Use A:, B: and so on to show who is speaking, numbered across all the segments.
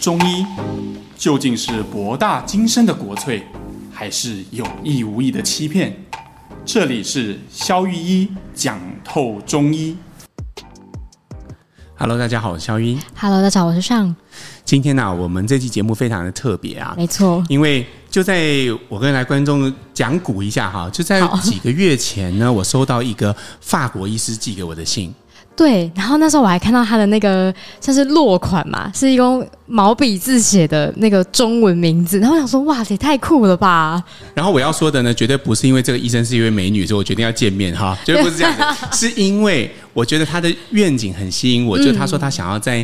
A: 中医究竟是博大精深的国粹，还是有意无意的欺骗？这里是肖玉医讲透中医。Hello，大家好，我是萧御医。
B: Hello，大家好，我是尚。
A: 今天呢、啊，我们这期节目非常的特别啊，
B: 没错，
A: 因为就在我跟来观众讲古一下哈，就在几个月前呢，我收到一个法国医师寄给我的信。
B: 对，然后那时候我还看到他的那个像是落款嘛，是一用毛笔字写的那个中文名字，然后我想说，哇，这也太酷了吧！
A: 然后我要说的呢，绝对不是因为这个医生是一位美女，所以我决定要见面哈，绝对不是这样子，是因为我觉得他的愿景很吸引我，就他说他想要在。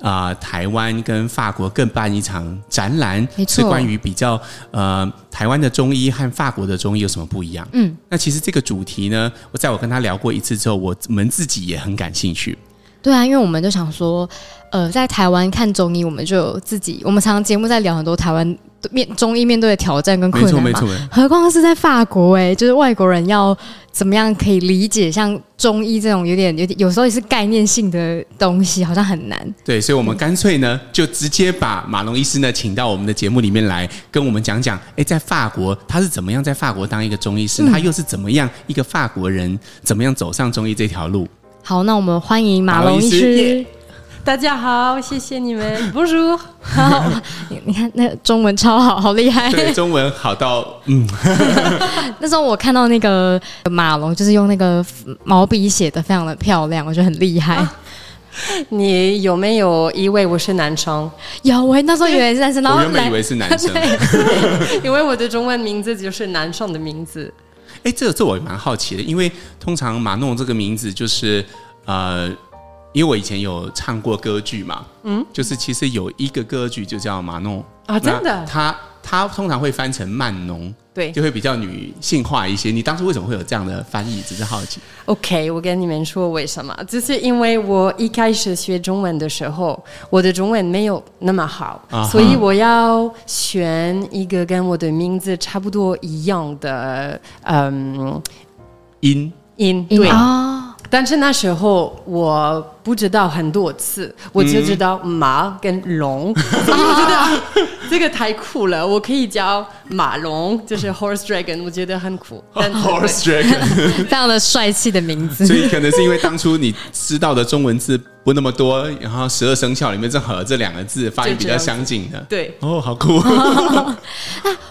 A: 啊、呃，台湾跟法国各办一场展览，是关于比较呃台湾的中医和法国的中医有什么不一样？嗯，那其实这个主题呢，我在我跟他聊过一次之后，我们自己也很感兴趣。
B: 对啊，因为我们就想说，呃，在台湾看中医，我们就有自己，我们常常节目在聊很多台湾面中医面对的挑战跟困难嘛，没错没错。何况是在法国哎，就是外国人要怎么样可以理解像中医这种有点有点有时候也是概念性的东西，好像很难。
A: 对，所以我们干脆呢，就直接把马龙医师呢请到我们的节目里面来，跟我们讲讲，哎，在法国他是怎么样在法国当一个中医师，嗯、他又是怎么样一个法国人，怎么样走上中医这条路。
B: 好，那我们欢迎马龙医师。
C: 大家好，谢谢你们。Bonjour，
B: 好，你看那中文超好，好厉害。
A: 对，中文好到嗯。
B: 那时候我看到那个马龙，就是用那个毛笔写的，非常的漂亮，我觉得很厉害。啊、
C: 你有没有以为我是男生？
B: 有，我那时候以为是男生，然后
A: 我原本以为是男生，
C: 因为我的中文名字就是男生的名字。
A: 哎，这个这我也蛮好奇的，因为通常马弄这个名字就是呃。因为我以前有唱过歌剧嘛，嗯，就是其实有一个歌剧就叫马诺
C: 啊，真的，
A: 他他通常会翻成曼农，
C: 对，
A: 就会比较女性化一些。你当初为什么会有这样的翻译？只是好奇。
C: OK，我跟你们说为什么，就是因为我一开始学中文的时候，我的中文没有那么好，啊、所以我要选一个跟我的名字差不多一样的，嗯，
A: 音
C: 音对啊。但是那时候我不知道很多次，我就知道马跟龙，嗯、所以我觉得这个太酷了，我可以叫马龙，就是 Horse Dragon，我觉得很酷。但
A: Horse Dragon，
B: 非常的帅气的名字。
A: 所以可能是因为当初你知道的中文字不那么多，然后十二生肖里面正好有这两个字发音比较相近的。
C: 对，
A: 哦，好酷 啊。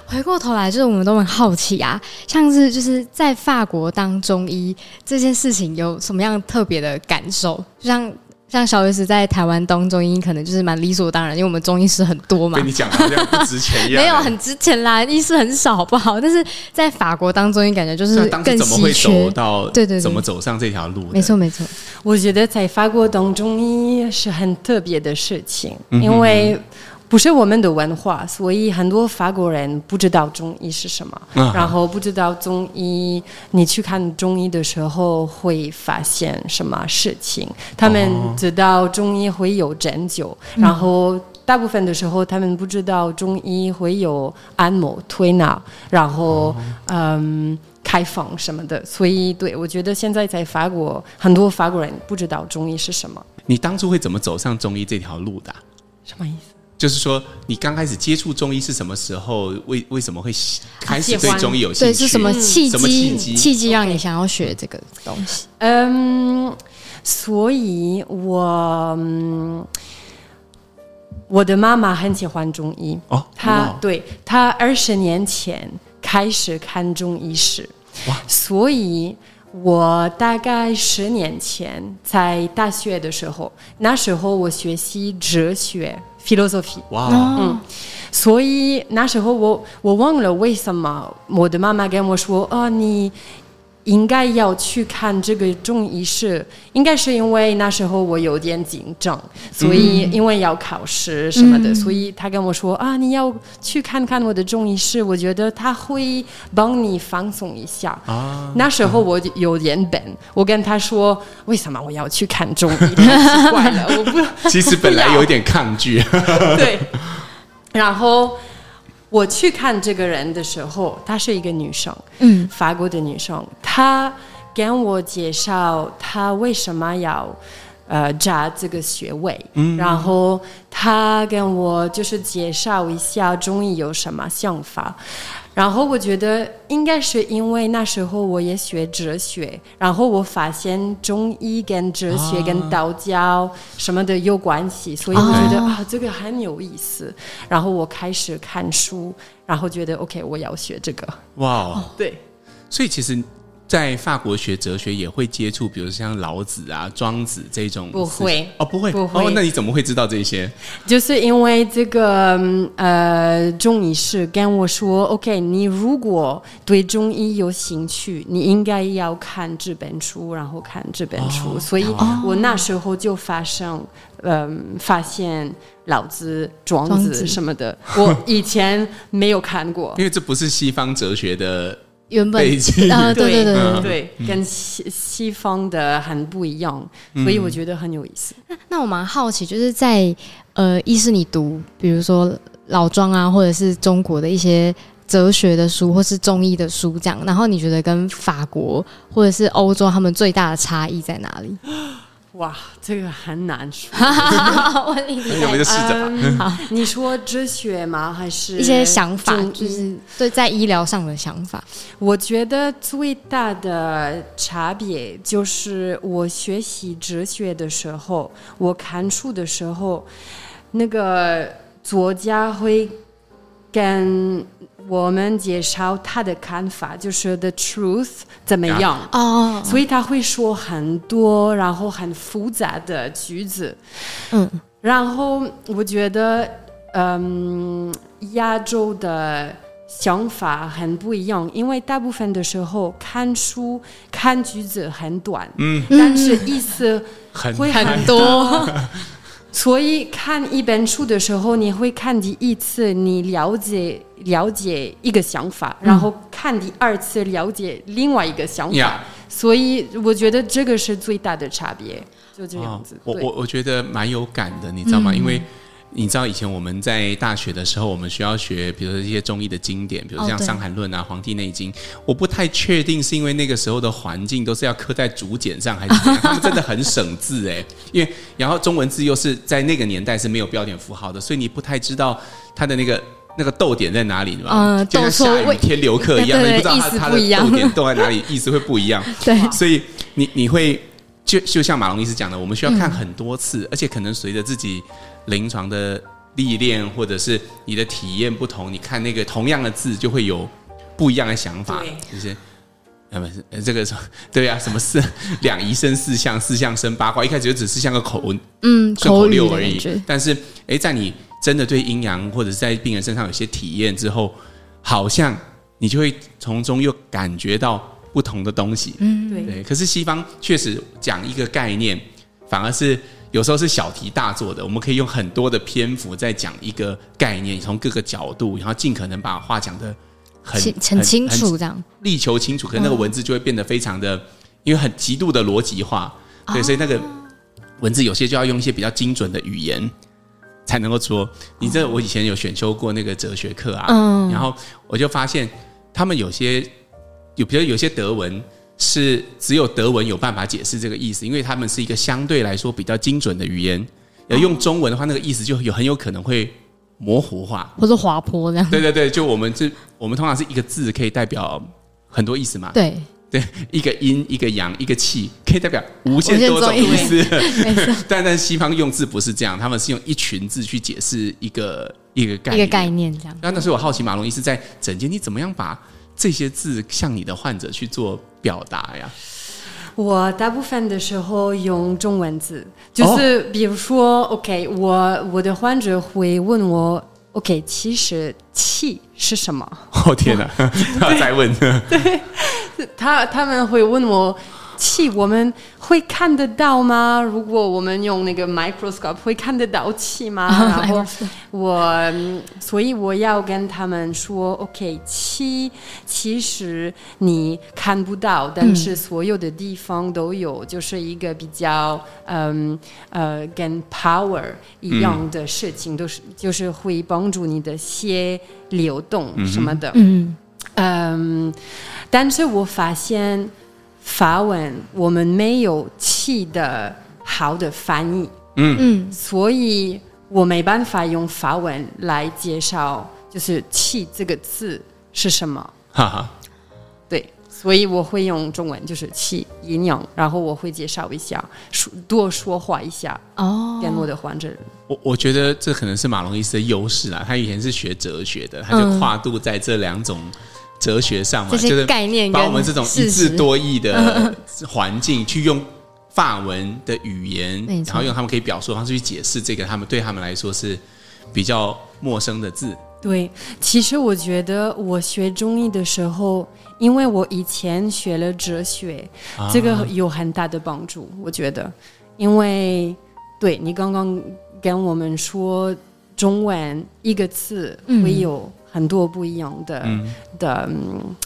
B: 回过头来，就是我们都很好奇啊，像是就是在法国当中医这件事情有什么样特别的感受？就像像萧医师在台湾当中医，可能就是蛮理所当然，因为我们中医师很多嘛。
A: 跟你讲好像不值钱一样，没
B: 有很值钱啦，医师很少，好不好？但是在法国当中医，感觉就是更稀缺。
A: 怎么会走到对对，对，怎么走上这条路？
B: 没错没错，
C: 我觉得在法国当中医是很特别的事情，因为。不是我们的文化，所以很多法国人不知道中医是什么，啊、然后不知道中医。你去看中医的时候会发现什么事情？他们知道中医会有针灸，哦、然后大部分的时候他们不知道中医会有按摩、推拿，然后、哦、嗯开方什么的。所以，对，我觉得现在在法国，很多法国人不知道中医是什么。
A: 你当初会怎么走上中医这条路的？
C: 什么意思？
A: 就是说，你刚开始接触中医是什么时候？为为什么会开始对中医有兴趣？
B: 对，是什么契机？什么契机？契机让你想要学这个东西？
C: 嗯，所以我我的妈妈很喜欢中医哦，她对她二十年前开始看中医史，哇，所以。我大概十年前在大学的时候，那时候我学习哲学 （philosophy）。哇，嗯，所以那时候我我忘了为什么我的妈妈跟我说：“哦，你。”应该要去看这个中医师，应该是因为那时候我有点紧张，所以因为要考试什么的，嗯、所以他跟我说啊，你要去看看我的中医师，我觉得他会帮你放松一下。啊，那时候我有点笨，我跟他说，为什么我要去看中医？太 奇怪了，我不，
A: 其实本来有点抗拒。
C: 对，然后。我去看这个人的时候，她是一个女生，嗯，法国的女生。她跟我介绍她为什么要呃扎这个穴位，嗯，然后她跟我就是介绍一下中医有什么想法。然后我觉得应该是因为那时候我也学哲学，然后我发现中医跟哲学跟道教什么的有关系，所以我觉得啊这个很有意思。然后我开始看书，然后觉得 OK，我要学这个。
A: 哇
C: Wow，对，
A: 所以其实。在法国学哲学也会接触，比如像老子啊、庄子这种。
C: 不会
A: 哦，不会，不会。哦，那你怎么会知道这些？
C: 就是因为这个呃，中医师跟我说，OK，你如果对中医有兴趣，你应该要看这本书，然后看这本书。哦、所以我那时候就发生，嗯、呃，发现老子、庄子什么的，我以前没有看过，
A: 因为这不是西方哲学的。
B: 原本
C: 啊，对对对跟西西方的很不一样，所以我觉得很有意思。
B: 那那我蛮好奇，就是在呃，一是你读，比如说老庄啊，或者是中国的一些哲学的书，或是中医的书这样，然后你觉得跟法国或者是欧洲他们最大的差异在哪里？
C: 哇，这个很难说。
B: 我问你，
A: 我们就试着。
C: 嗯、好，你说哲学吗？还是
B: 一些想法？就是对在医疗上的想法。
C: 我觉得最大的差别就是，我学习哲学的时候，我看书的时候，那个作家会跟。我们介绍他的看法，就是 the truth 怎么样？
B: 哦，
C: 所以他会说很多，然后很复杂的句子，嗯，然后我觉得，嗯，亚洲的想法很不一样，因为大部分的时候看书看句子很短，嗯，但是意思会很多。所以看一本书的时候，你会看第一次，你了解了解一个想法，嗯、然后看第二次，了解另外一个想法。Yeah. 所以我觉得这个是最大的差别，就这样子。
A: 哦、我我我觉得蛮有感的，你知道吗？嗯、因为。你知道以前我们在大学的时候，我们需要学，比如说一些中医的经典，比如像《伤寒论》啊，《黄帝内经》。我不太确定是因为那个时候的环境都是要刻在竹简上，还是怎样？他们真的很省字哎，因为然后中文字又是在那个年代是没有标点符号的，所以你不太知道它的那个那个逗点在哪里，对吧？嗯，就像下雨天留客一样，你不知道它它的逗点逗在哪里，意思会不一样。
B: 对，
A: 所以你你会就就像马龙医师讲的，我们需要看很多次，而且可能随着自己临床的。历练或者是你的体验不同，你看那个同样的字就会有不一样的想法，对就是那么这个对啊，什么四两仪生四象，四象生八卦，一开始就只是像个口嗯顺口溜而已。但是哎，在你真的对阴阳或者是在病人身上有些体验之后，好像你就会从中又感觉到不同的东西。嗯，对，对。可是西方确实讲一个概念，反而是。有时候是小题大做的，我们可以用很多的篇幅在讲一个概念，从各个角度，然后尽可能把话讲得很
B: 很清楚，这样
A: 力求清楚。可是那个文字就会变得非常的，因为很极度的逻辑化，对，所以那个文字有些就要用一些比较精准的语言才能够说。你这我以前有选修过那个哲学课啊，然后我就发现他们有些有，比如有些德文。是只有德文有办法解释这个意思，因为他们是一个相对来说比较精准的语言。要用中文的话，那个意思就有很有可能会模糊化，
B: 或者滑坡这样。
A: 对对对，就我们这我们通常是一个字可以代表很多意思嘛。
B: 对
A: 对，一个阴一个阳一个气可以代表无限多种意思。但但西方用字不是这样，他们是用一群字去解释一个一个概念，
B: 一个概念这样。
A: 那那所以我好奇马龙医师在诊间你怎么样把这些字向你的患者去做表达呀？
C: 我大部分的时候用中文字，就是比如说、哦、，OK，我我的患者会问我，OK，其实气是什么？
A: 哦天哪，他再问，
C: 对，他他们会问我。气我们会看得到吗？如果我们用那个 microscope 会看得到气吗？然后我，所以我要跟他们说，OK，气其实你看不到，但是所有的地方都有，就是一个比较嗯呃跟 power 一样的事情，都是就是会帮助你的血流动什么的。嗯嗯，但是我发现。法文我们没有气的好的翻译。嗯嗯，所以我没办法用法文来介绍，就是“气”这个字是什么。哈哈，对，所以我会用中文，就是“气”阴阳，然后我会介绍一下，说多说话一下哦，跟我的患者。
A: 我我觉得这可能是马龙医师的优势啦，他以前是学哲学的，他就跨度在这两种哲学上嘛，嗯、就是概念把我们这种一字多义的环境去用。法文的语言，然后用他们可以表述的方式去解释这个，他们对他们来说是比较陌生的字。
C: 对，其实我觉得我学中医的时候，因为我以前学了哲学，啊、这个有很大的帮助。我觉得，因为对你刚刚跟我们说，中文一个字会有很多不一样的、嗯、的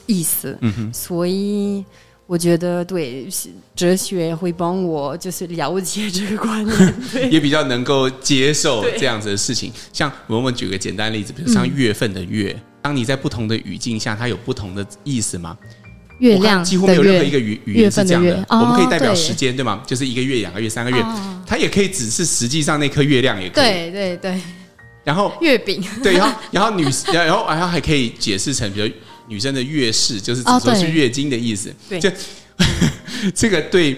C: 意思，嗯、所以。我觉得对哲学会帮我，就是了解这个观念，
A: 也比较能够接受这样子的事情。像我们举个简单例子，比如像月份的月，嗯、当你在不同的语境下，它有不同的意思吗？
B: 月亮
A: 几乎没有任何一个语语言是这样的。我们可以代表时间，对吗？就是一个月、两个月、三个月，它也可以只是实际上那颗月亮也可以。
B: 对对对。
A: 然后
B: 月饼，
A: 对，然后然后女，然后然后还可以解释成，比如。女生的月事就是指说是月经的意思，哦、对，就 这个对，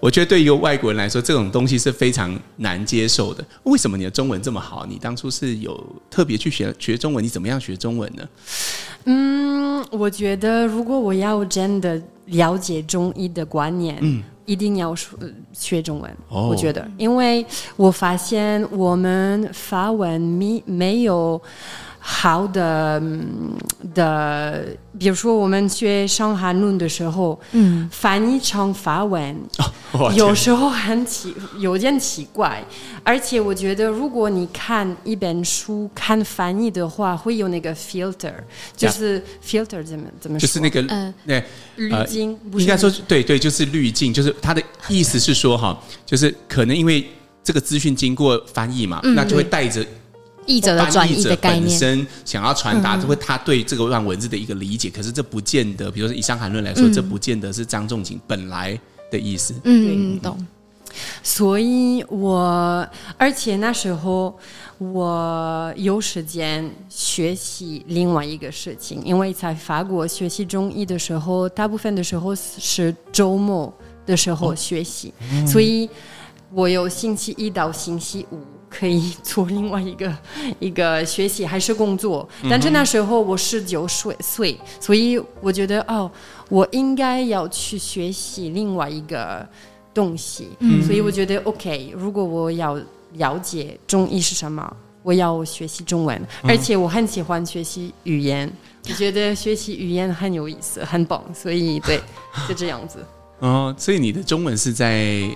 A: 我觉得对一个外国人来说，这种东西是非常难接受的。为什么你的中文这么好？你当初是有特别去学学中文？你怎么样学中文呢？
C: 嗯，我觉得如果我要真的了解中医的观念，嗯，一定要学学中文。哦、我觉得，因为我发现我们法文没没有。好的的，比如说我们学《伤寒论》的时候，嗯，翻译成法文，哦、有时候很奇，有点奇怪。而且我觉得，如果你看一本书看翻译的话，会有那个 filter，就是 filter 怎么怎么说？
A: 就是那个
C: 呃，那滤镜，
A: 应该说对对，就是滤镜，就是它的意思是说哈，就是可能因为这个资讯经过翻译嘛，嗯、那就会带着。
B: 译者的转译的概念，
A: 本身想要传达，就会他对这个段文字的一个理解。嗯、可是这不见得，比如说以《伤寒论》来说，嗯、这不见得是张仲景本来的意思。
B: 嗯，懂。
C: 所以我，而且那时候我有时间学习另外一个事情，因为在法国学习中医的时候，大部分的时候是周末的时候学习，哦嗯、所以我有星期一到星期五。可以做另外一个 一个学习还是工作，但是那时候我十九岁岁，所以我觉得哦，我应该要去学习另外一个东西，嗯、所以我觉得 OK。如果我要了解中医是什么，我要学习中文，而且我很喜欢学习语言，我觉得学习语言很有意思，很棒，所以对，就这样子。
A: 哦，所以你的中文是在？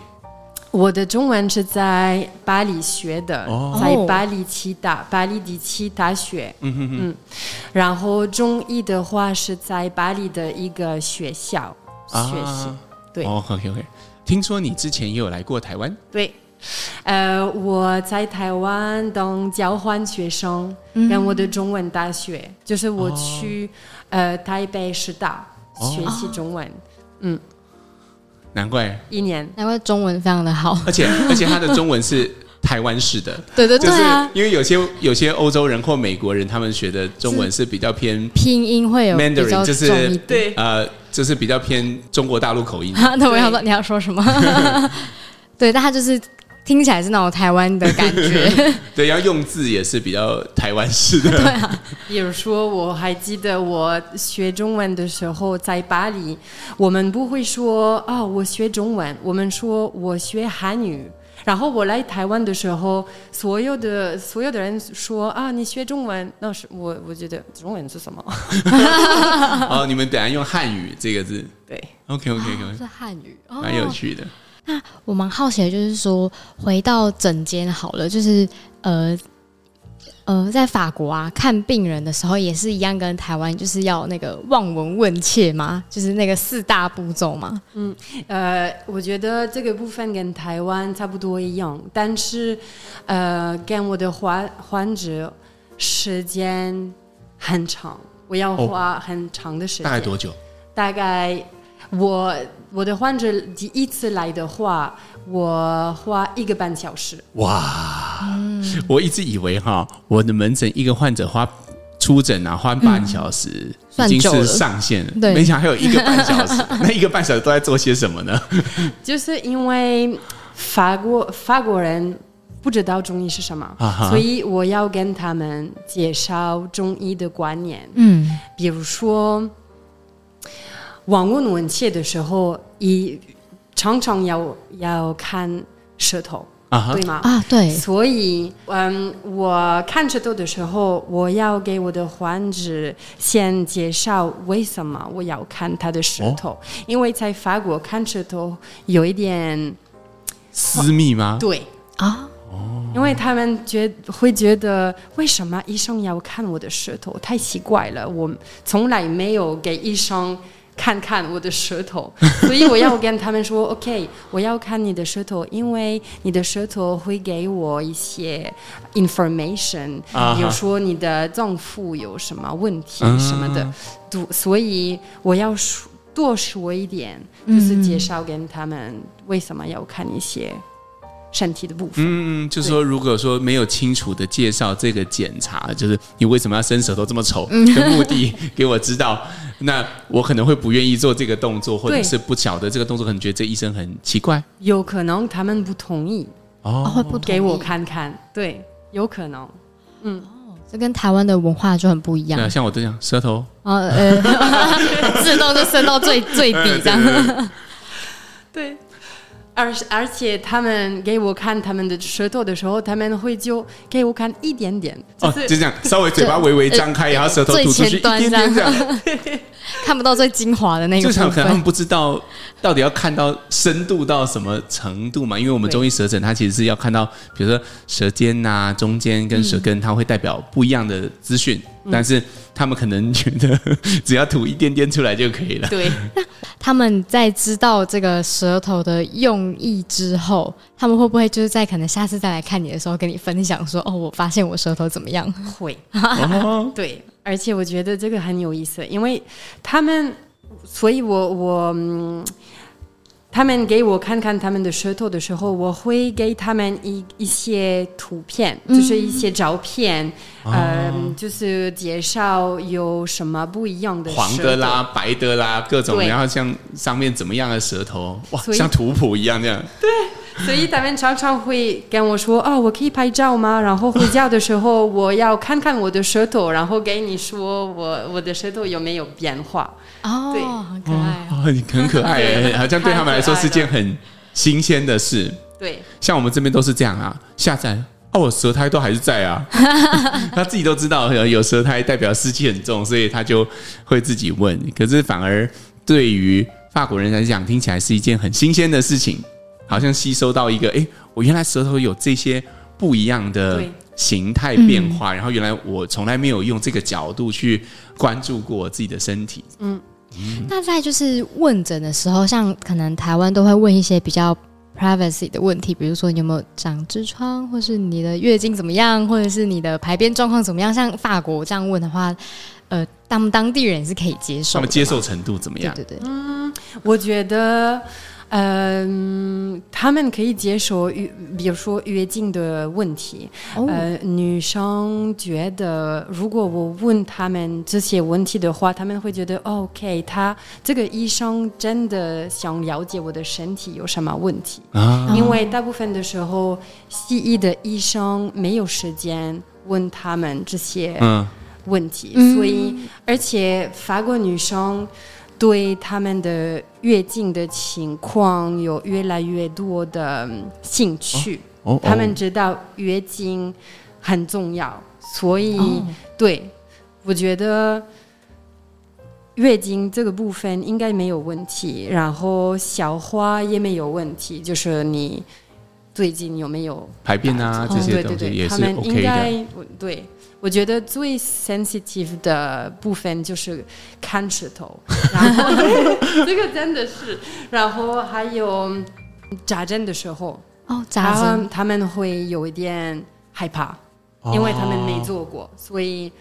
C: 我的中文是在巴黎学的，在巴黎七大巴黎第七大学。嗯哼哼嗯，然后中医的话是在巴黎的一个学校学习。对，
A: 哦，OK OK。听说你之前也有来过台湾？
C: 对，呃，我在台湾当交换学生，跟我的中文大学，就是我去呃台北师大学习中文。嗯。
A: 难怪
C: 一年，
B: 难怪中文非常的好，
A: 而且而且他的中文是台湾式的，
B: 对对对啊，
A: 因为有些有些欧洲人或美国人，他们学的中文是比较偏
B: 拼音会有 Mandarin，
A: 就是对呃，就是比较偏中国大陆口音。
B: 那我要说你要说什么？对，但他就是。听起来是那种台湾的感觉，
A: 对，要用字也是比较台湾式的。对
C: 啊，比如说，我还记得我学中文的时候，在巴黎，我们不会说啊、哦，我学中文，我们说我学韩语。然后我来台湾的时候，所有的所有的人说啊，你学中文，那是我我觉得中文是什么？
A: 哦，你们等下用汉语这个字，
C: 对
A: ，OK OK OK，、
B: 哦、是汉语，
A: 蛮有趣的。
B: 那我蛮好奇的，就是说回到诊间好了，就是呃呃，在法国啊看病人的时候也是一样，跟台湾就是要那个望闻问切嘛？就是那个四大步骤嘛？
C: 嗯呃，我觉得这个部分跟台湾差不多一样，但是呃，跟我的患患者时间很长，我要花很长的时间。
A: 哦，大概多久？
C: 大概我。我的患者第一次来的话，我花一个半小时。
A: 哇，嗯、我一直以为哈，我的门诊一个患者花出诊啊，花半小时、嗯、已经是上限了，对，没想到还有一个半小时。那一个半小时都在做些什么呢？
C: 就是因为法国法国人不知道中医是什么，所以我要跟他们介绍中医的观念。嗯，比如说。望闻问切的时候，一常常要要看舌头，uh huh. 对吗？
B: 啊，对。
C: 所以，嗯，我看舌头的时候，我要给我的患者先介绍为什么我要看他的舌头，oh? 因为在法国看舌头有一点
A: 私密吗？
C: 对啊，oh. 因为他们觉会觉得为什么医生要看我的舌头？太奇怪了，我从来没有给医生。看看我的舌头，所以我要跟他们说，OK，我要看你的舌头，因为你的舌头会给我一些 information，比如说你的脏腑有什么问题什么的，都，所以我要说多说一点，就是介绍跟他们为什么要看一些。身体的部分，
A: 嗯，就是说，如果说没有清楚的介绍这个检查，就是你为什么要伸舌头这么丑的目的给我知道，那我可能会不愿意做这个动作，或者是不晓得这个动作，可能觉得这医生很奇怪，
C: 有可能他们不同意。哦，不给我看看，对，有可能，嗯，
B: 这跟台湾的文化就很不一样，
A: 像我这样舌头，
B: 呃，自动就伸到最最底 这样，
C: 对。而而且他们给我看他们的舌头的时候，他们会就给我看一点点，
A: 就是、哦，就这样，稍微嘴巴微微张开，呃、然后舌头吐出去一点点这样，
B: 看不到最精华的那个。
A: 就可能他们不知道到底要看到深度到什么程度嘛？因为我们中医舌诊，它其实是要看到，比如说舌尖呐、啊、中间跟舌根，它会代表不一样的资讯，嗯、但是。他们可能觉得 只要吐一点点出来就可以了。
C: 对，
B: 他们在知道这个舌头的用意之后，他们会不会就是在可能下次再来看你的时候跟你分享说：“哦，我发现我舌头怎么样？”
C: 会，对，而且我觉得这个很有意思，因为他们，所以我我。嗯他们给我看看他们的舌头的时候，我会给他们一一些图片，就是一些照片，嗯、呃，就是介绍有什么不一样的，
A: 黄的啦、白的啦，各种，然后像上面怎么样的舌头，哇，像图谱一样这样。
C: 对。所以他们常常会跟我说：“哦，我可以拍照吗？然后回家的时候，我要看看我的舌头，然后给你说我我的舌头有没有变化。”
B: 哦，对，很可爱，
A: 哦，很很可爱，对好像对他们来说是件很新鲜的事。
C: 对，
A: 像我们这边都是这样啊，下载哦，我舌苔都还是在啊，他自己都知道有舌苔代表湿气很重，所以他就会自己问。可是反而对于法国人来讲，听起来是一件很新鲜的事情。好像吸收到一个，哎，我原来舌头有这些不一样的形态变化，嗯、然后原来我从来没有用这个角度去关注过我自己的身体。嗯，
B: 嗯，那在就是问诊的时候，像可能台湾都会问一些比较 privacy 的问题，比如说你有没有长痔疮，或是你的月经怎么样，或者是你的排便状况怎么样？像法国这样问的话，呃，当当地人是可以接受，
A: 他们接受程度怎么样？
B: 对对对，
C: 嗯，我觉得。嗯，他们可以接受月，比如说月经的问题。Oh. 呃，女生觉得，如果我问他们这些问题的话，他们会觉得 OK，他这个医生真的想了解我的身体有什么问题。Ah. 因为大部分的时候，西医的医生没有时间问他们这些问题，uh. 所以而且法国女生。对他们的月经的情况有越来越多的兴趣，哦哦、他们知道月经很重要，所以、哦、对，我觉得月经这个部分应该没有问题，然后消化也没有问题，就是你最近有没有
A: 排便啊这些东西也是应该
C: 对。我觉得最 sensitive 的部分就是看舌头，然后这个真的是，然后还有扎针的时候
B: 哦，扎针。
C: 他们会有一点害怕，因为他们没做过，所以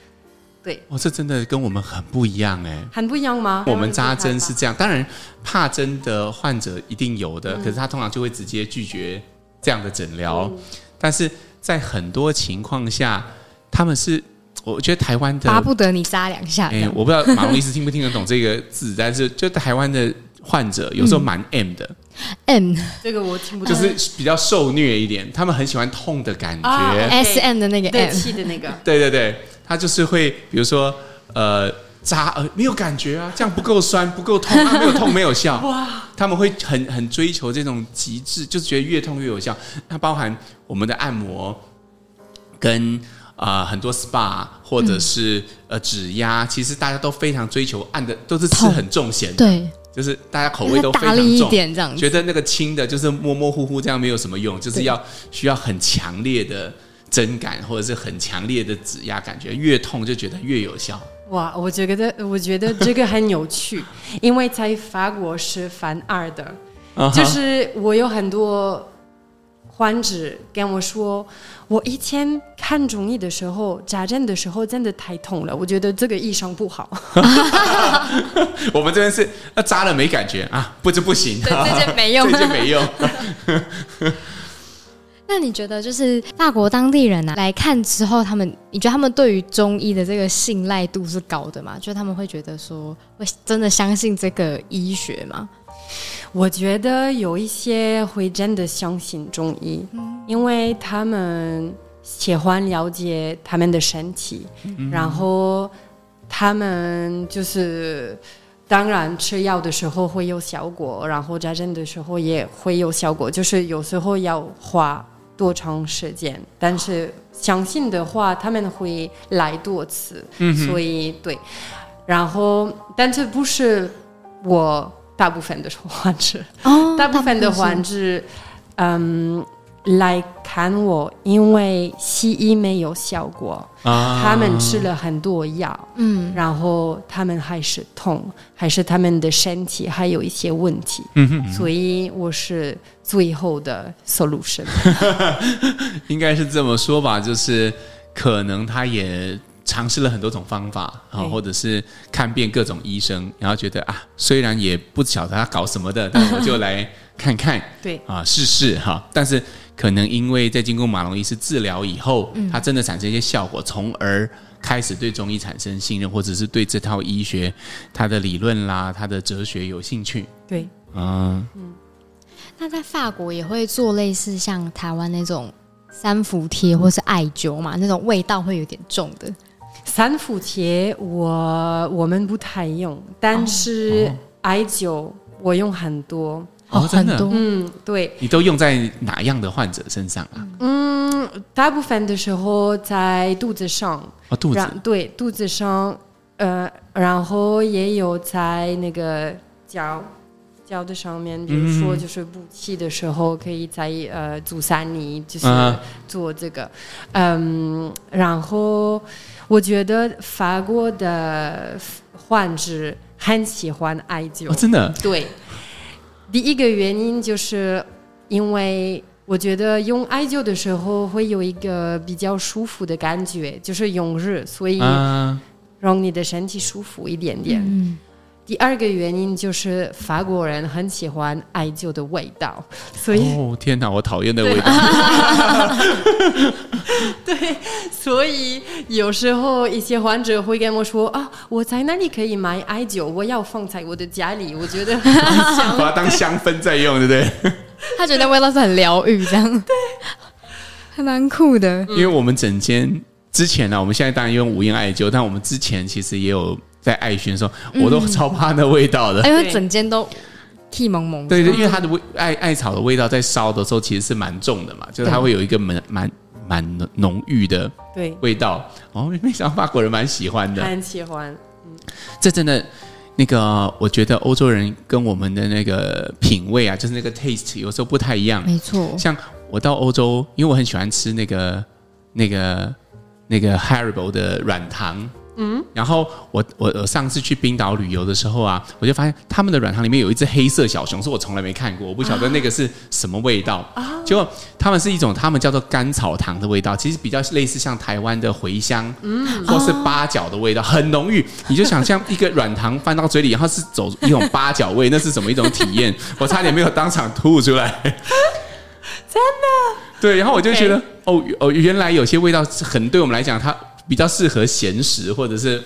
C: 对，
A: 哦，这真的跟我们很不一样哎，
C: 很不一样吗？
A: 我们扎针是这样，当然怕针的患者一定有的，嗯、可是他通常就会直接拒绝这样的诊疗。嗯、但是在很多情况下，他们是我觉得台湾的
B: 巴不得你扎两下。哎，
A: 我不知道马龙医师听不听得懂这个字，但是就台湾的患者有时候蛮 M 的。嗯
B: M
C: 这个我听不懂，
A: 就是比较受虐一点，他们很喜欢痛的感觉。
B: S M 的那个 M
C: 气的那个，
A: 对对对，他就是会，比如说呃扎耳没有感觉啊，这样不够酸不够痛，啊，没有痛没有效。哇，他们会很很追求这种极致，就是觉得越痛越有效。它包含我们的按摩跟啊、呃、很多 SPA 或者是呃指压，其实大家都非常追求按的都是吃很重咸的，
B: 对。
A: 就是大家口味都非常重，
B: 大力一点这样，
A: 觉得那个轻的，就是模模糊糊这样没有什么用，就是要需要很强烈的针感或者是很强烈的指压感觉，越痛就觉得越有效。
C: 哇，我觉得我觉得这个很有趣，因为在法国是反二的，就是我有很多。患者跟我说，我以前看中医的时候扎针的时候真的太痛了，我觉得这个医生不好。
A: 我们这边是那扎了没感觉啊，不就不行？
B: 对，这件没用，
A: 这件没用。
B: 那你觉得，就是法国当地人啊来看之后，他们你觉得他们对于中医的这个信赖度是高的吗？就他们会觉得说，会真的相信这个医学吗？
C: 我觉得有一些会真的相信中医，嗯、因为他们喜欢了解他们的身体，嗯、然后他们就是当然吃药的时候会有效果，然后扎针的时候也会有效果，就是有时候要花多长时间，但是相信的话他们会来多次，嗯、所以对，然后但是不是我。大部分的患者，哦、大部分的患者，嗯，来看我，因为西医没有效果，啊、他们吃了很多药，嗯，然后他们还是痛，还是他们的身体还有一些问题，嗯哼，所以我是最后的 solution，
A: 应该是这么说吧，就是可能他也。尝试了很多种方法啊，或者是看遍各种医生，然后觉得啊，虽然也不晓得他搞什么的，但我就来看看，对。啊，试试哈。但是可能因为在经过马龙医师治疗以后，他真的产生一些效果，从而开始对中医产生信任，或者是对这套医学它的理论啦、它的哲学有兴趣。
C: 对，
A: 嗯
B: 嗯。那在法国也会做类似像台湾那种三伏贴或是艾灸嘛，那种味道会有点重的。
C: 三伏贴我我们不太用，但是艾灸我用很多
A: 哦，很多，
C: 嗯，对。
A: 你都用在哪样的患者身上啊？
C: 嗯，大部分的时候在肚子上，
A: 哦，肚子，
C: 对，肚子上，呃，然后也有在那个脚脚的上面，比如说就是补气的时候，可以在呃足三里就是做这个，嗯，然后。我觉得法国的患者很喜欢艾灸，
A: 哦，真的。
C: 对，第一个原因就是因为我觉得用艾灸的时候会有一个比较舒服的感觉，就是用热，所以让你的身体舒服一点点。嗯第二个原因就是法国人很喜欢艾灸的味道，所以
A: 哦天哪，我讨厌的味道。
C: 对，所以有时候一些患者会跟我说啊，我在哪里可以买艾灸？我要放在我的家里，我觉得
A: 把它当香氛在用，对不对？
B: 他觉得味道是很疗愈，这样对，还蛮酷的。
A: 因为我们整间之前呢、啊，我们现在当然用无烟艾灸，但我们之前其实也有。在艾熏的时候，我都超怕那味道的，
B: 因为整间都气蒙蒙。
A: 对对，因为它的味艾艾草的味道在烧的时候其实是蛮重的嘛，就是它会有一个蛮蛮蛮浓郁的对味道。哦，没想到法国人蛮喜欢的，
C: 很喜欢。嗯，
A: 这真的那个，我觉得欧洲人跟我们的那个品味啊，就是那个 taste 有时候不太一样。
B: 没错，
A: 像我到欧洲，因为我很喜欢吃那个那个那个 Haribo 的软糖。嗯，然后我我我上次去冰岛旅游的时候啊，我就发现他们的软糖里面有一只黑色小熊，是我从来没看过，我不晓得那个是什么味道。啊，结果他们是一种他们叫做甘草糖的味道，其实比较类似像台湾的茴香，嗯，或是八角的味道，很浓郁。你就想象一个软糖放到嘴里，然后是走一种八角味，那是什么一种体验？我差点没有当场吐出来。
C: 真的？
A: 对，然后我就觉得，哦哦，原来有些味道很对我们来讲，它。比较适合咸食，或者是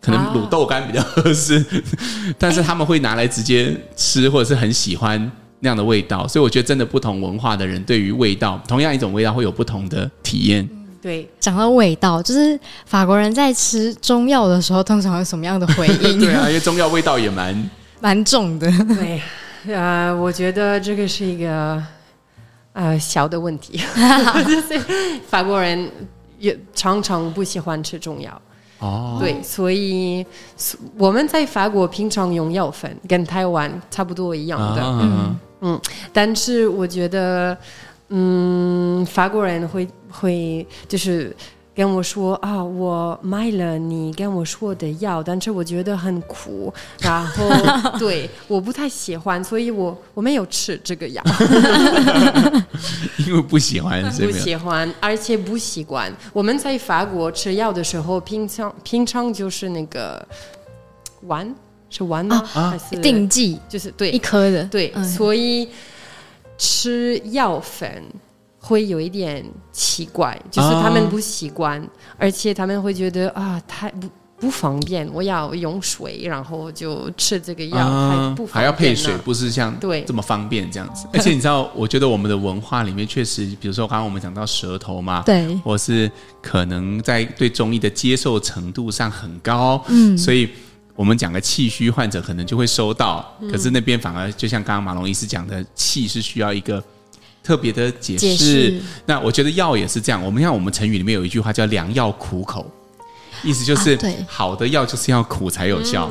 A: 可能卤豆干比较合适，啊、但是他们会拿来直接吃，或者是很喜欢那样的味道。所以我觉得，真的不同文化的人对于味道，同样一种味道会有不同的体验。
C: 对，
B: 讲到味道，就是法国人在吃中药的时候，通常有什么样的回应？
A: 对啊，因为中药味道也蛮
B: 蛮重的。
C: 对，呃，我觉得这个是一个呃小的问题，就是法国人。也常常不喜欢吃中药。哦，对，所以我们在法国平常用药粉，跟台湾差不多一样的，啊、嗯嗯，但是我觉得，嗯，法国人会会就是。跟我说啊，我买了你跟我说的药，但是我觉得很苦，然后对，我不太喜欢，所以我我没有吃这个药，
A: 因为不喜欢，
C: 不喜欢，而且不习惯。我们在法国吃药的时候，平常平常就是那个丸，是丸吗？啊、还是
B: 錠剂，
C: 就是对
B: 一颗的，
C: 对，嗯、所以吃药粉。会有一点奇怪，就是他们不习惯，哦、而且他们会觉得啊，太不不方便。我要用水，然后就吃这个药，还不方便，
A: 还要配水，不是像对这么方便这样子。而且你知道，我觉得我们的文化里面确实，比如说刚刚我们讲到舌头嘛，
B: 对，
A: 或是可能在对中医的接受程度上很高，嗯，所以我们讲个气虚患者可能就会收到，嗯、可是那边反而就像刚刚马龙医师讲的，气是需要一个。特别的解释，那我觉得药也是这样。我们看我们成语里面有一句话叫“良药苦口”，意思就是好的药就是要苦才有效。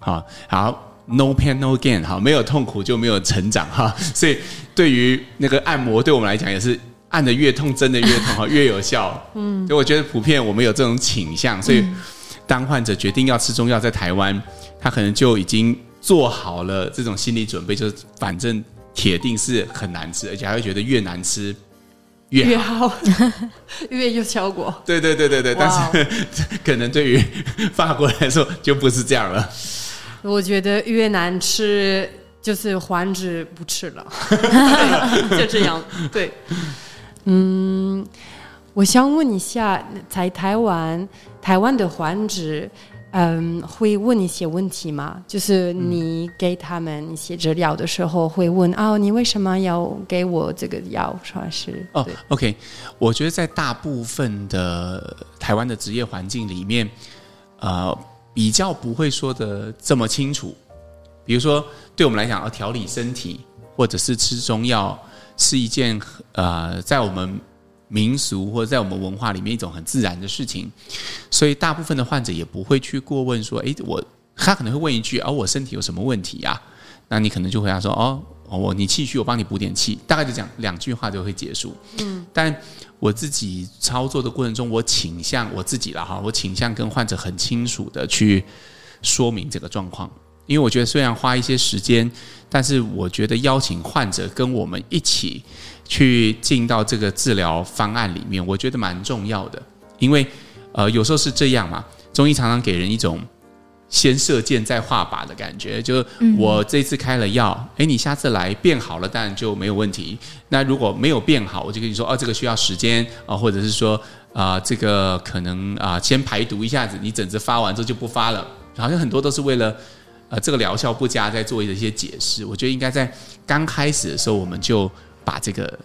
A: 好、啊，好，no pain no gain，好，没有痛苦就没有成长哈。所以对于那个按摩，对我们来讲也是按的越痛，真的越痛哈，越有效。嗯，所以我觉得普遍我们有这种倾向。所以当患者决定要吃中药，在台湾，他可能就已经做好了这种心理准备，就是反正。铁定是很难吃，而且还会觉得越难吃越好，越好，
C: 越有效果。
A: 对对对对对但是 可能对于法国来说就不是这样了。
C: 我觉得越难吃就是还指不吃了，就这样。对，嗯，我想问一下，在台湾，台湾的患者。嗯，会问一些问题吗？就是你给他们一些治疗的时候，会问哦，你为什么要给我这个药？算是哦
A: ，OK。我觉得在大部分的台湾的职业环境里面，呃，比较不会说的这么清楚。比如说，对我们来讲，要调理身体或者是吃中药，是一件呃，在我们。民俗或者在我们文化里面一种很自然的事情，所以大部分的患者也不会去过问说：“诶，我他可能会问一句：‘哦，我身体有什么问题呀？’那你可能就回答说：‘哦，我你气虚，我帮你补点气。’大概就讲两句话就会结束。嗯，但我自己操作的过程中，我倾向我自己了哈，我倾向跟患者很清楚的去说明这个状况，因为我觉得虽然花一些时间，但是我觉得邀请患者跟我们一起。去进到这个治疗方案里面，我觉得蛮重要的，因为呃有时候是这样嘛，中医常常给人一种先射箭再画靶的感觉，就是我这次开了药，诶，你下次来变好了，当然就没有问题。那如果没有变好，我就跟你说，哦，这个需要时间啊，或者是说啊、这个可能啊、先排毒一下子，你疹子发完之后就不发了，好像很多都是为了呃这个疗效不佳在做一些解释。我觉得应该在刚开始的时候我们就。把这个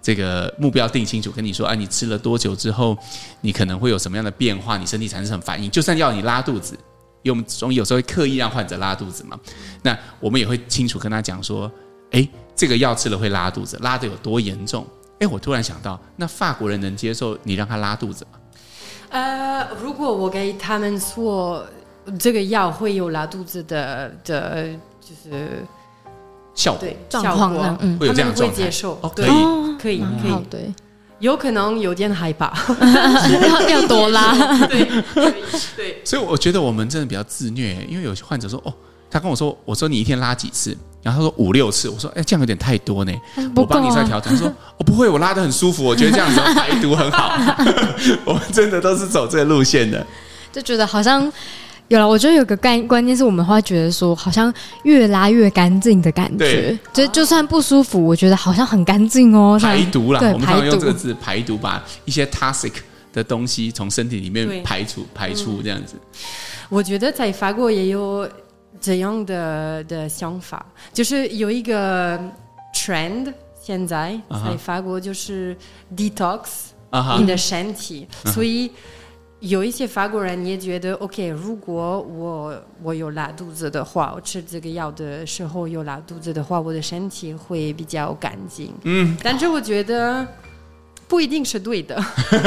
A: 这个目标定清楚，跟你说啊，你吃了多久之后，你可能会有什么样的变化，你身体产生什么反应？就算要你拉肚子，因为我们中医有时候会刻意让患者拉肚子嘛，那我们也会清楚跟他讲说，哎，这个药吃了会拉肚子，拉得有多严重？哎，我突然想到，那法国人能接受你让他拉肚子吗？
C: 呃，如果我给他们说这个药会有拉肚子的的，就是。
A: 效果
C: 状况呢？嗯，会有这样状态，接受，可以，可以，可以，
B: 对。
C: 有可能有点害怕，
B: 要要多拉。
C: 对对对，
A: 所以我觉得我们真的比较自虐，因为有些患者说哦。他跟我说：“我说你一天拉几次？”然后他说五六次。我说：“哎，这样有点太多呢。啊”我帮你再调整。他说：“哦，不会，我拉的很舒服，我觉得这样子排毒很好。”我们真的都是走这个路线的，
B: 就觉得好像有了。我觉得有个概关键是我们会觉得说，好像越拉越干净的感觉。就就算不舒服，我觉得好像很干净哦。
A: 排毒啦，我们常用这个字“排毒”，把一些 toxic 的东西从身体里面排除、排出，这样子。
C: 我觉得在法国也有。这样的的想法，就是有一个 trend，现在在法国就是 detox 你的身体，uh -huh. 有一些法国人也觉得，OK，如果我我有拉肚子的话，我吃这个药的时候有拉肚子的话，我的身体会比较干净。嗯，但是我觉得不一定是对的，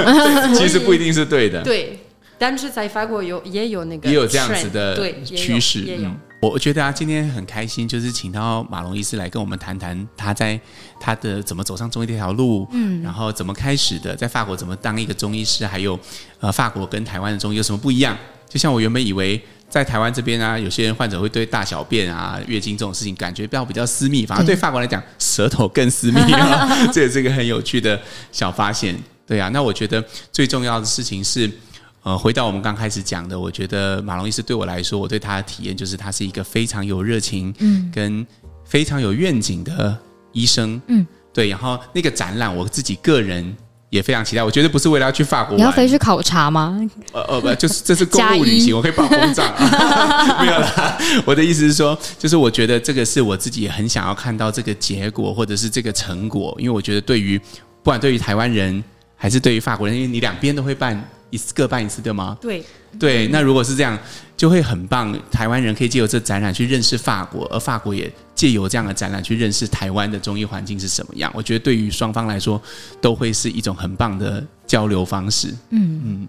A: 其实不一定是对的，
C: 对。但是在法国有也有那个
A: 也有这样子的趋势，嗯，我觉得啊，今天很开心，就是请到马龙医师来跟我们谈谈他在他的怎么走上中医这条路，嗯，然后怎么开始的，在法国怎么当一个中医师，还有呃，法国跟台湾的中医有什么不一样？就像我原本以为在台湾这边啊，有些人患者会对大小便啊、月经这种事情感觉比较比较私密，反而对法国来讲，舌头更私密啊，这也是一个很有趣的小发现。对啊，那我觉得最重要的事情是。呃，回到我们刚开始讲的，我觉得马龙医师对我来说，我对他的体验就是他是一个非常有热情，嗯，跟非常有愿景的医生，嗯，对。然后那个展览，我自己个人也非常期待。我觉得不是为了要去法国，
B: 你要飞去考察吗？
A: 呃呃，不，就是这是公务旅行，我可以报公账。没有啦，我的意思是说，就是我觉得这个是我自己很想要看到这个结果，或者是这个成果，因为我觉得对于不管对于台湾人还是对于法国人，因为你两边都会办。一次各办一次，对吗？
C: 对
A: 对，那如果是这样，就会很棒。台湾人可以借由这展览去认识法国，而法国也借由这样的展览去认识台湾的中医环境是什么样。我觉得对于双方来说，都会是一种很棒的交流方式。嗯嗯，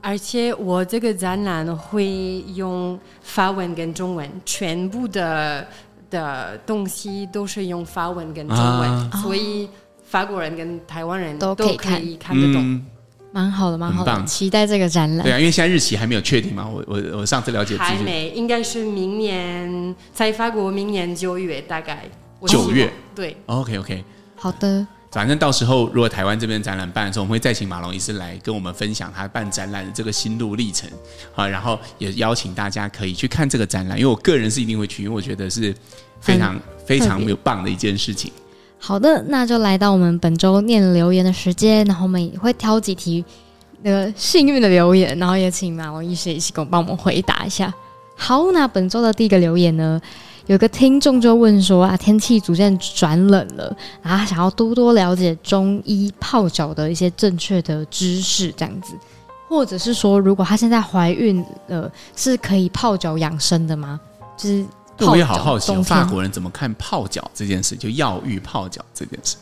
C: 而且我这个展览会用法文跟中文，全部的的东西都是用法文跟中文，啊、所以法国人跟台湾人都可以看，看得懂。嗯
B: 蛮好的，蛮好的，期待这个展览。
A: 对啊，因为现在日期还没有确定嘛，我我我上次了解
C: 还没，应该是明年在法国，明年九月大概。
A: 九月，
C: 对。
A: OK OK，
B: 好的。
A: 反正到时候如果台湾这边展览办的时候，我们会再请马龙医师来跟我们分享他办展览的这个心路历程啊，然后也邀请大家可以去看这个展览，因为我个人是一定会去，因为我觉得是非常非常有棒的一件事情。
B: 好的，那就来到我们本周念留言的时间，然后我们也会挑几题那个幸运的留言，然后也请马王医师一起跟我帮我们回答一下。好，那本周的第一个留言呢，有个听众就问说啊，天气逐渐转冷了，然后想要多多了解中医泡脚的一些正确的知识，这样子，或者是说，如果她现在怀孕了，是可以泡脚养生的吗？就是。
A: 我也好好奇，法国人怎么看泡脚这件事？就药浴泡脚这件事。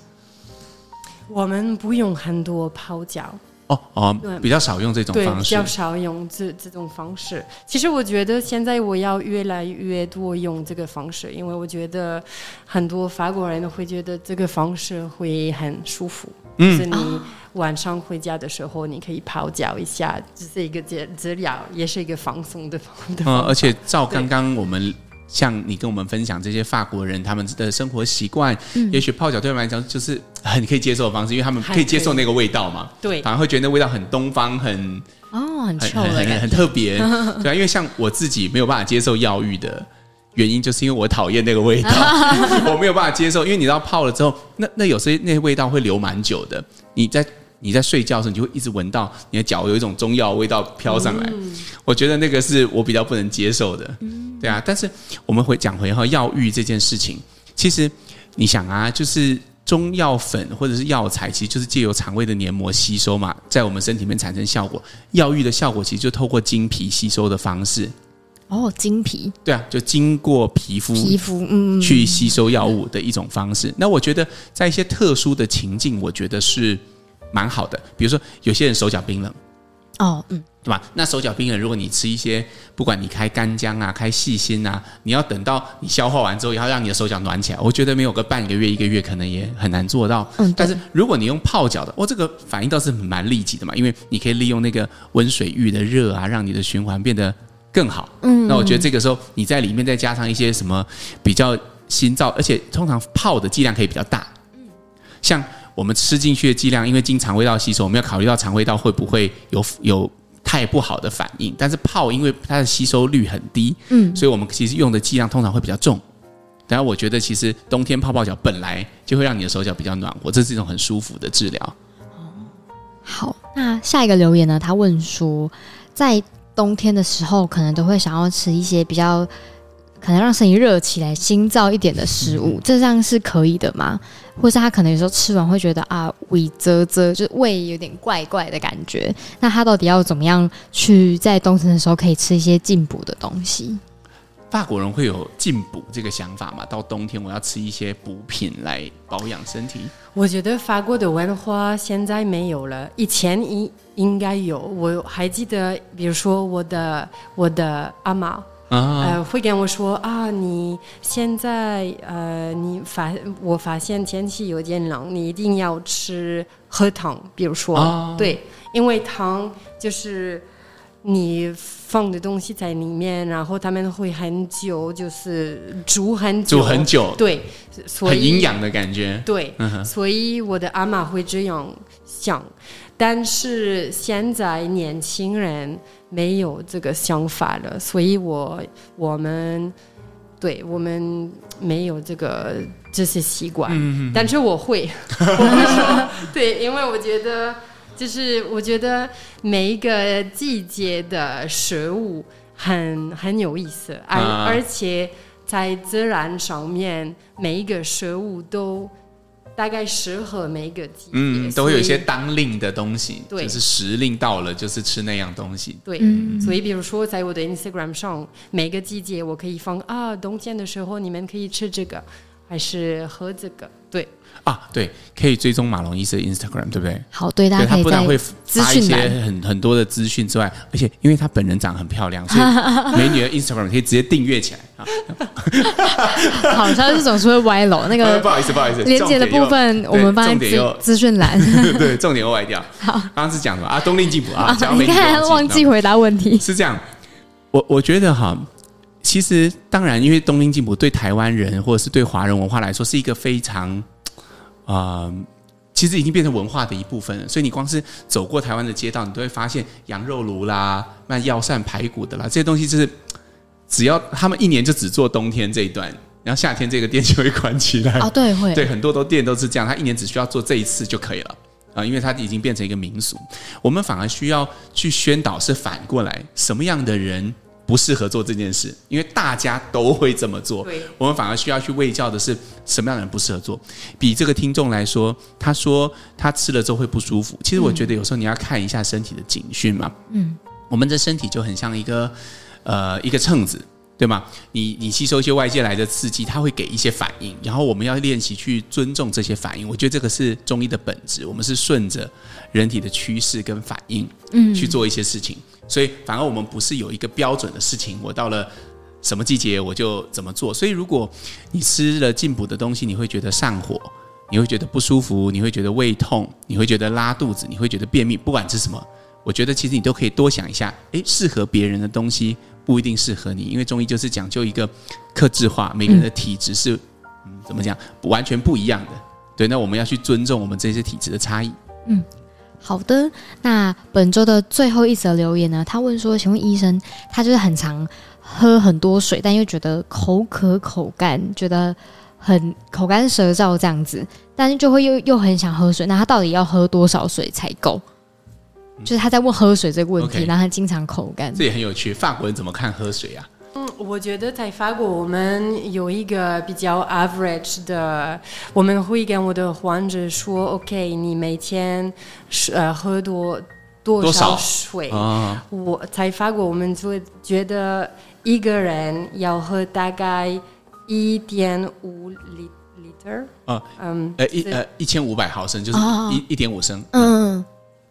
C: 我们不用很多泡脚
A: 哦哦，比较少用这种方式，
C: 比较少用这这种方式。其实我觉得现在我要越来越多用这个方式，因为我觉得很多法国人会觉得这个方式会很舒服。嗯，就是你晚上回家的时候，你可以泡脚一下，这是一个治治疗，也是一个放松的方式。
A: 嗯，而且照刚刚我们。像你跟我们分享这些法国人他们的生活习惯，嗯、也许泡脚对他们来讲就是很可以接受的方式，因为他们可以接受那个味道嘛。
C: 对，
A: 反而会觉得那味道很东方，很
B: 哦，很
A: 很很，很，很特别。对啊，因为像我自己没有办法接受药浴的原因，就是因为我讨厌那个味道，我没有办法接受。因为你知道泡了之后，那那有些那些味道会留蛮久的。你在你在睡觉的时候，你就会一直闻到你的脚有一种中药味道飘上来。嗯、我觉得那个是我比较不能接受的。嗯对啊，但是我们会讲回哈药浴这件事情，其实你想啊，就是中药粉或者是药材，其实就是借由肠胃的黏膜吸收嘛，在我们身体里面产生效果。药浴的效果其实就透过经皮吸收的方式。
B: 哦，经皮。
A: 对啊，就经过皮肤，
B: 皮肤嗯
A: 去吸收药物的一种方式。那我觉得在一些特殊的情境，我觉得是蛮好的。比如说有些人手脚冰冷。
B: 哦，嗯。
A: 对吧？那手脚冰冷，如果你吃一些，不管你开干姜啊、开细心啊，你要等到你消化完之后，也要让你的手脚暖起来。我觉得没有个半个月、一个月，可能也很难做到。嗯，但是如果你用泡脚的，哦，这个反应倒是蛮立即的嘛，因为你可以利用那个温水浴的热啊，让你的循环变得更好。嗯，那我觉得这个时候你在里面再加上一些什么比较心燥，而且通常泡的剂量可以比较大。嗯，像我们吃进去的剂量，因为经肠胃道吸收，我们要考虑到肠胃道会不会有有。太不好的反应，但是泡因为它的吸收率很低，嗯，所以我们其实用的剂量通常会比较重。然后，我觉得其实冬天泡泡脚本来就会让你的手脚比较暖和，这是一种很舒服的治疗。
B: 哦，好，那下一个留言呢？他问说，在冬天的时候，可能都会想要吃一些比较可能让身体热起来、新造一点的食物，嗯、这样是可以的吗？或是他可能有时候吃完会觉得啊，胃啧啧，就是胃有点怪怪的感觉。那他到底要怎么样去在冬天的时候可以吃一些进补的东西？
A: 法国人会有进补这个想法吗？到冬天我要吃一些补品来保养身体？
C: 我觉得法国的文化现在没有了，以前应应该有。我还记得，比如说我的我的阿嬷。呃，会跟我说啊，你现在呃，你发我发现天气有点冷，你一定要吃喝汤，比如说，哦、对，因为汤就是你放的东西在里面，然后他们会很久，就是煮很久，
A: 煮很久，
C: 对，所以
A: 很营养的感觉，
C: 对，嗯、所以我的阿妈会这样想，但是现在年轻人。没有这个想法了，所以我我们对我们没有这个这些习惯，嗯、但是我会，我会说对，因为我觉得就是我觉得每一个季节的食物很很有意思，而、啊、而且在自然上面每一个食物都。大概适合每一个季节，
A: 嗯，都会有一些当令的东西，对，就是时令到了，就是吃那样东西，
C: 对。嗯、所以比如说，在我的 Instagram 上，每个季节我可以放啊，冬天的时候你们可以吃这个，还是喝这个，对。
A: 啊，对，可以追踪马龙医师的 Instagram，对不对？
B: 好，对，大家可以
A: 他不但会发一些很很多的资讯之外，而且因为他本人长得很漂亮，所以 美女的 Instagram 可以直接订阅起来啊。
B: 好，像是总是会歪楼，那个
A: 不好意思，不好意思，
B: 连接的部分我们放在资资讯栏，
A: 对，重点又歪掉。好，刚刚是讲什么啊？冬令进补啊？
B: 你看忘记回答问题，
A: 是这样。我我觉得哈，其实当然，因为冬令进补对台湾人或者是对华人文化来说是一个非常。啊、呃，其实已经变成文化的一部分了。所以你光是走过台湾的街道，你都会发现羊肉炉啦、卖药膳排骨的啦，这些东西就是只要他们一年就只做冬天这一段，然后夏天这个店就会关起来。
B: 哦，对，会，
A: 对，很多都店都是这样，他一年只需要做这一次就可以了啊、呃，因为它已经变成一个民俗。我们反而需要去宣导，是反过来，什么样的人不适合做这件事，因为大家都会这么做。对我们反而需要去喂教的是什么样的人不适合做。比这个听众来说，他说他吃了之后会不舒服。其实我觉得有时候你要看一下身体的警讯嘛。嗯，我们的身体就很像一个呃一个秤子，对吗？你你吸收一些外界来的刺激，它会给一些反应，然后我们要练习去尊重这些反应。我觉得这个是中医的本质，我们是顺着人体的趋势跟反应，嗯，去做一些事情。所以，反而我们不是有一个标准的事情，我到了什么季节我就怎么做。所以，如果你吃了进补的东西，你会觉得上火，你会觉得不舒服，你会觉得胃痛，你会觉得拉肚子，你会觉得便秘，不管是什么，我觉得其实你都可以多想一下。诶，适合别人的东西不一定适合你，因为中医就是讲究一个克制化，每个人的体质是嗯怎么讲完全不一样的。对，那我们要去尊重我们这些体质的差异。嗯。
B: 好的，那本周的最后一则留言呢？他问说：“请问医生，他就是很常喝很多水，但又觉得口渴口干，觉得很口干舌燥这样子，但是就会又又很想喝水。那他到底要喝多少水才够？嗯、就是他在问喝水这个问题，Okay 然后他经常口干。
A: 这也很有趣，法国人怎么看喝水啊？”
C: 嗯，我觉得在法国，我们有一个比较 average 的，我们会跟我的患者说：“OK，你每天呃喝多多少水？”啊、我在法国，我们就会觉得一个人要喝大概一点五 liter。
A: 啊，嗯，呃一呃一千五百毫升就是一一点五升。嗯。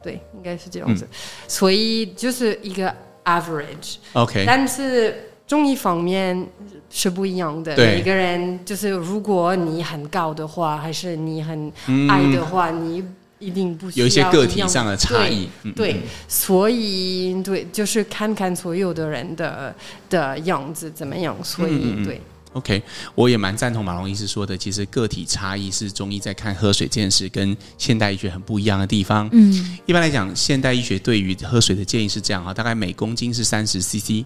C: 对，应该是这样子。嗯、所以就是一个 average。
A: OK，
C: 但是中医方面是不一样的。
A: 对，
C: 每个人就是如果你很高的话，还是你很矮的话，嗯、你一定不需要
A: 有一些个体上的差异。
C: 对，对嗯、所以对，就是看看所有的人的的样子怎么样。所以对。
A: OK，我也蛮赞同马龙医师说的，其实个体差异是中医在看喝水这件事跟现代医学很不一样的地方。嗯，一般来讲，现代医学对于喝水的建议是这样啊，大概每公斤是三十 CC。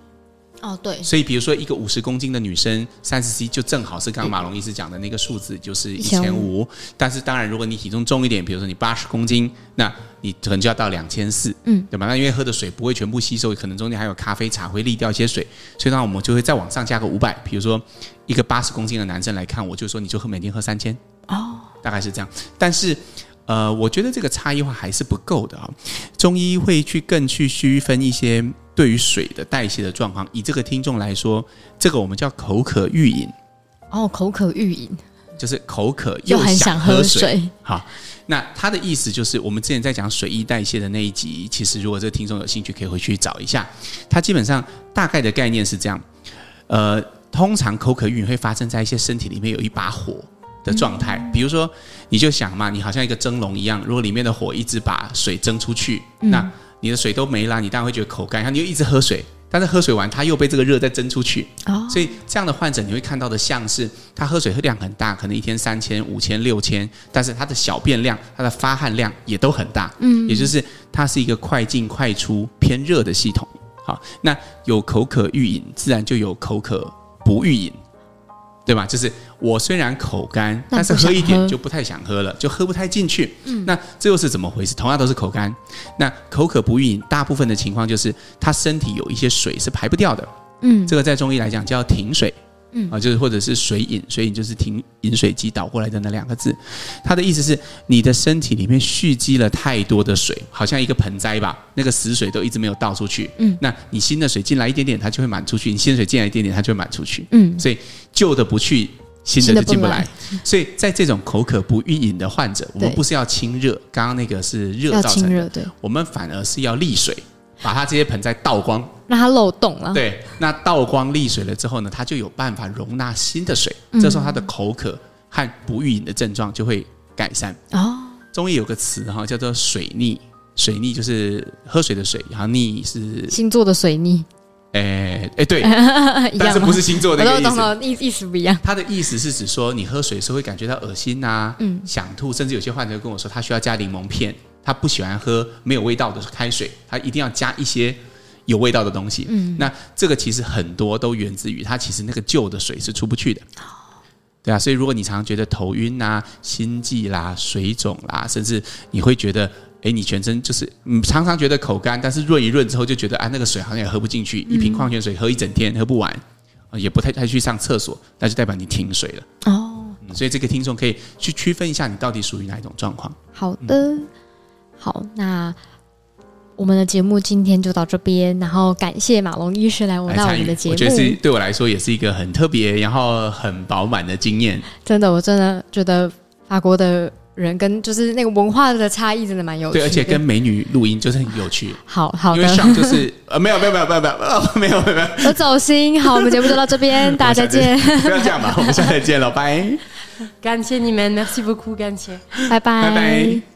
B: 哦，对，
A: 所以比如说一个五十公斤的女生，三十 C 就正好是刚刚马龙医师讲的那个数字，就是一千五。但是当然，如果你体重重一点，比如说你八十公斤，那你可能就要到两千四，嗯，对吧？那因为喝的水不会全部吸收，可能中间还有咖啡、茶会沥掉一些水，所以那我们就会再往上加个五百。比如说一个八十公斤的男生来看，我就说你就喝每天喝三千，哦，大概是这样。但是。呃，我觉得这个差异化还是不够的啊。中医会去更去区分一些对于水的代谢的状况。以这个听众来说，这个我们叫口渴欲饮。
B: 哦，口渴欲饮，
A: 就是口渴又很想喝水。好，那他的意思就是，我们之前在讲水液代谢的那一集，其实如果这个听众有兴趣，可以回去找一下。他基本上大概的概念是这样：呃，通常口渴欲饮会发生在一些身体里面有一把火。的状态，比如说，你就想嘛，你好像一个蒸笼一样，如果里面的火一直把水蒸出去，嗯、那你的水都没了，你当然会觉得口干，然后你就一直喝水，但是喝水完，它又被这个热再蒸出去，哦、所以这样的患者你会看到的像是他喝水喝量很大，可能一天三千、五千、六千，但是他的小便量、他的发汗量也都很大，嗯，也就是它是一个快进快出偏热的系统。好，那有口渴欲饮，自然就有口渴不欲饮。对吧？就是我虽然口干，但是喝一点就不太想喝了，就喝不太进去。嗯，那这又是怎么回事？同样都是口干，那口渴不欲饮，大部分的情况就是他身体有一些水是排不掉的。嗯，这个在中医来讲叫停水。嗯啊，就是或者是水饮，水饮就是停饮水机倒过来的那两个字，它的意思是你的身体里面蓄积了太多的水，好像一个盆栽吧，那个死水都一直没有倒出去。嗯，那你新的水进来一点点，它就会满出去；你新的水进来一点点，它就会满出去。嗯，所以旧的不去，新的就进不来。所以在这种口渴不欲饮的患者，我们不是要清热，刚刚那个是热造成的，我们反而是要利水。把它这些盆栽倒光，
B: 让它漏洞了。
A: 对，那倒光沥水了之后呢，它就有办法容纳新的水。嗯、这时候它的口渴和不欲饮的症状就会改善。哦，中医有个词哈，叫做水逆。水逆就是喝水的水，然后逆是
B: 星座的水逆。
A: 哎哎，对，但是不是星座的意思？
B: 意意思不一样。
A: 它的意思是指说，你喝水的时候会感觉到恶心呐、啊，嗯，想吐，甚至有些患者跟我说，他需要加柠檬片。他不喜欢喝没有味道的开水，他一定要加一些有味道的东西。嗯，那这个其实很多都源自于他其实那个旧的水是出不去的。对啊，所以如果你常常觉得头晕啊、心悸啦、水肿啦，甚至你会觉得，哎，你全身就是你常常觉得口干，但是润一润之后就觉得啊，那个水好像也喝不进去，一瓶矿泉水喝一整天喝不完，也不太太去上厕所，那就代表你停水了。哦，所以这个听众可以去区分一下，你到底属于哪一种状况。
B: 好的。嗯好，那我们的节目今天就到这边，然后感谢马龙医师来我们我们的节目，
A: 我觉得是对我来说也是一个很特别，然后很饱满的经验。
B: 真的，我真的觉得法国的人跟就是那个文化的差异真的蛮有趣的，
A: 对，而且跟美女录音就是很有趣。
B: 好好的，
A: 因为上就是 呃没有没有没有没有没有没有没有，
B: 我 走心。好，我们节目就到这边，大家再见。
A: 不要这样吧，我们下次再见了，拜。
C: 感谢你们，Merci beaucoup，感谢，
B: 拜拜，拜拜。